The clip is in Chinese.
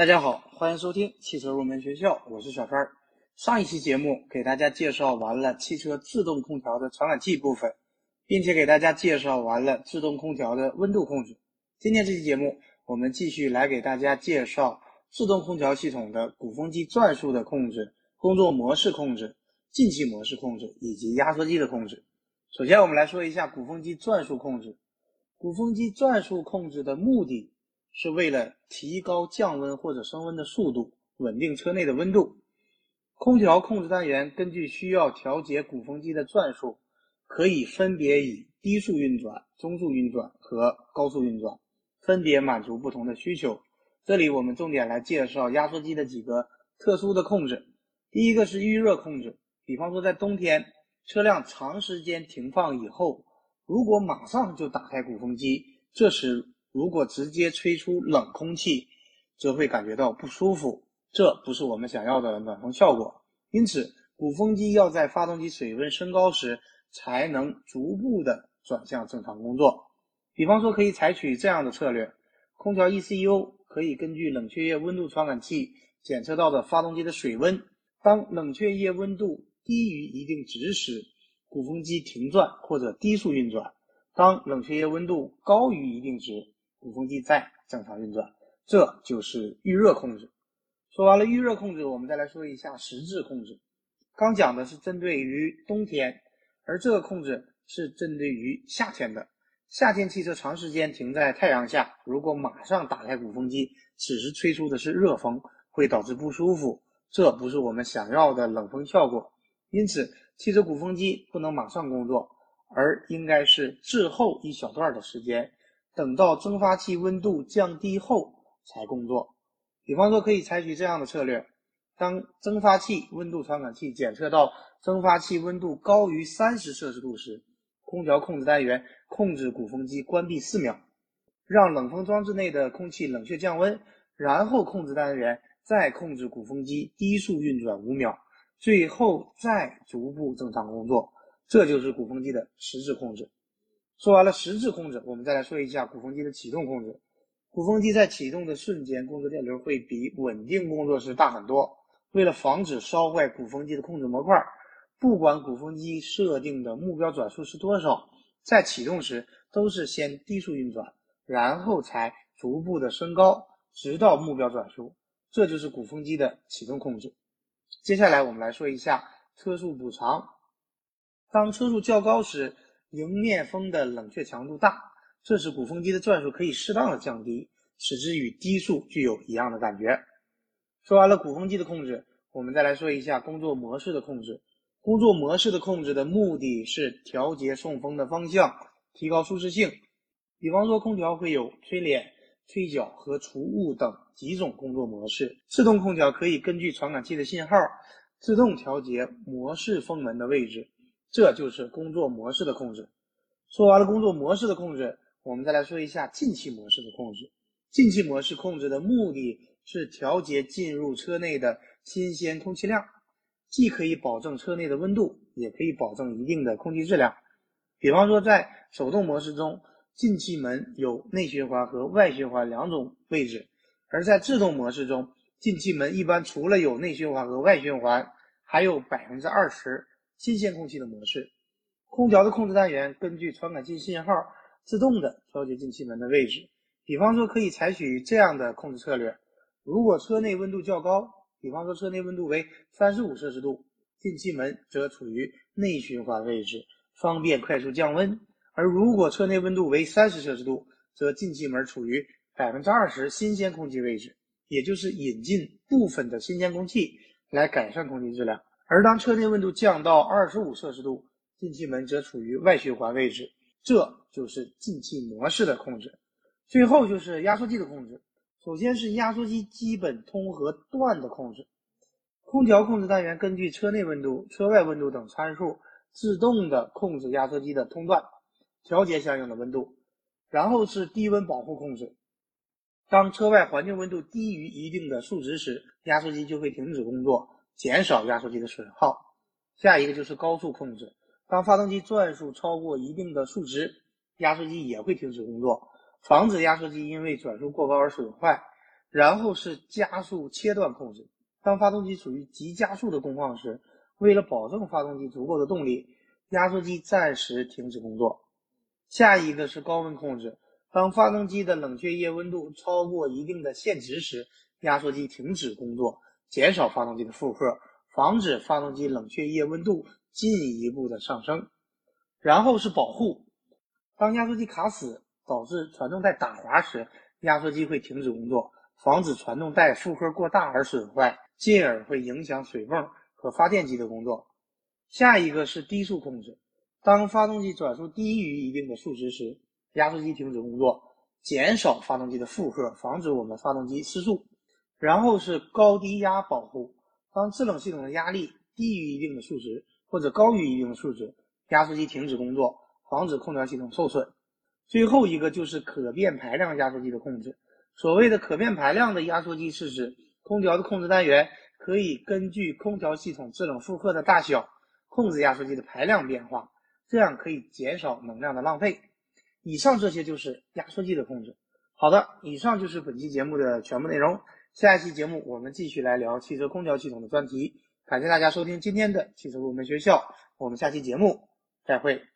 大家好，欢迎收听汽车入门学校，我是小川。上一期节目给大家介绍完了汽车自动空调的传感器部分，并且给大家介绍完了自动空调的温度控制。今天这期节目，我们继续来给大家介绍自动空调系统的鼓风机转速的控制、工作模式控制、进气模式控制以及压缩机的控制。首先，我们来说一下鼓风机转速控制。鼓风机转速控制的目的。是为了提高降温或者升温的速度，稳定车内的温度。空调控制单元根据需要调节鼓风机的转速，可以分别以低速运转、中速运转和高速运转，分别满足不同的需求。这里我们重点来介绍压缩机的几个特殊的控制。第一个是预热控制，比方说在冬天车辆长时间停放以后，如果马上就打开鼓风机，这时。如果直接吹出冷空气，则会感觉到不舒服，这不是我们想要的暖风效果。因此，鼓风机要在发动机水温升高时，才能逐步的转向正常工作。比方说，可以采取这样的策略：空调 ECU 可以根据冷却液温度传感器检测到的发动机的水温，当冷却液温度低于一定值时，鼓风机停转或者低速运转；当冷却液温度高于一定值，鼓风机在正常运转，这就是预热控制。说完了预热控制，我们再来说一下实质控制。刚讲的是针对于冬天，而这个控制是针对于夏天的。夏天汽车长时间停在太阳下，如果马上打开鼓风机，此时吹出的是热风，会导致不舒服，这不是我们想要的冷风效果。因此，汽车鼓风机不能马上工作，而应该是滞后一小段的时间。等到蒸发器温度降低后才工作。比方说，可以采取这样的策略：当蒸发器温度传感器检测到蒸发器温度高于三十摄氏度时，空调控制单元控制鼓风机关闭四秒，让冷风装置内的空气冷却降温，然后控制单元再控制鼓风机低速运转五秒，最后再逐步正常工作。这就是鼓风机的实质控制。说完了实质控制，我们再来说一下鼓风机的启动控制。鼓风机在启动的瞬间，工作电流会比稳定工作时大很多。为了防止烧坏鼓风机的控制模块，不管鼓风机设定的目标转速是多少，在启动时都是先低速运转，然后才逐步的升高，直到目标转速。这就是鼓风机的启动控制。接下来我们来说一下车速补偿。当车速较高时，迎面风的冷却强度大，这时鼓风机的转速可以适当的降低，使之与低速具有一样的感觉。说完了鼓风机的控制，我们再来说一下工作模式的控制。工作模式的控制的目的是调节送风的方向，提高舒适性。比方说，空调会有吹脸、吹脚和除雾等几种工作模式。自动空调可以根据传感器的信号，自动调节模式风门的位置。这就是工作模式的控制。说完了工作模式的控制，我们再来说一下进气模式的控制。进气模式控制的目的是调节进入车内的新鲜空气量，既可以保证车内的温度，也可以保证一定的空气质量。比方说，在手动模式中，进气门有内循环和外循环两种位置；而在自动模式中，进气门一般除了有内循环和外循环，还有百分之二十。新鲜空气的模式，空调的控制单元根据传感器信号自动的调节进气门的位置。比方说，可以采取这样的控制策略：如果车内温度较高，比方说车内温度为三十五摄氏度，进气门则处于内循环位置，方便快速降温；而如果车内温度为三十摄氏度，则进气门处于百分之二十新鲜空气位置，也就是引进部分的新鲜空气来改善空气质量。而当车内温度降到二十五摄氏度，进气门则处于外循环位置，这就是进气模式的控制。最后就是压缩机的控制。首先是压缩机基本通和段的控制。空调控制单元根据车内温度、车外温度等参数，自动的控制压缩机的通段，调节相应的温度。然后是低温保护控制。当车外环境温度低于一定的数值时，压缩机就会停止工作。减少压缩机的损耗。下一个就是高速控制。当发动机转速超过一定的数值，压缩机也会停止工作，防止压缩机因为转速过高而损坏。然后是加速切断控制。当发动机处于急加速的工况时，为了保证发动机足够的动力，压缩机暂时停止工作。下一个是高温控制，当发动机的冷却液温度超过一定的限值时，压缩机停止工作，减少发动机的负荷，防止发动机冷却液温度进一步的上升。然后是保护，当压缩机卡死导致传动带打滑时，压缩机会停止工作，防止传动带负荷过大而损坏，进而会影响水泵和发电机的工作。下一个是低速控制，当发动机转速低于一定的数值时，压缩机停止工作，减少发动机的负荷，防止我们发动机失速。然后是高低压保护，当制冷系统的压力低于一定的数值或者高于一定的数值。压缩机停止工作，防止空调系统受损。最后一个就是可变排量压缩机的控制。所谓的可变排量的压缩机是指空调的控制单元可以根据空调系统制冷负荷的大小控制压缩机的排量变化，这样可以减少能量的浪费。以上这些就是压缩机的控制。好的，以上就是本期节目的全部内容。下一期节目我们继续来聊汽车空调系统的专题。感谢大家收听今天的汽车入门学校，我们下期节目。再会。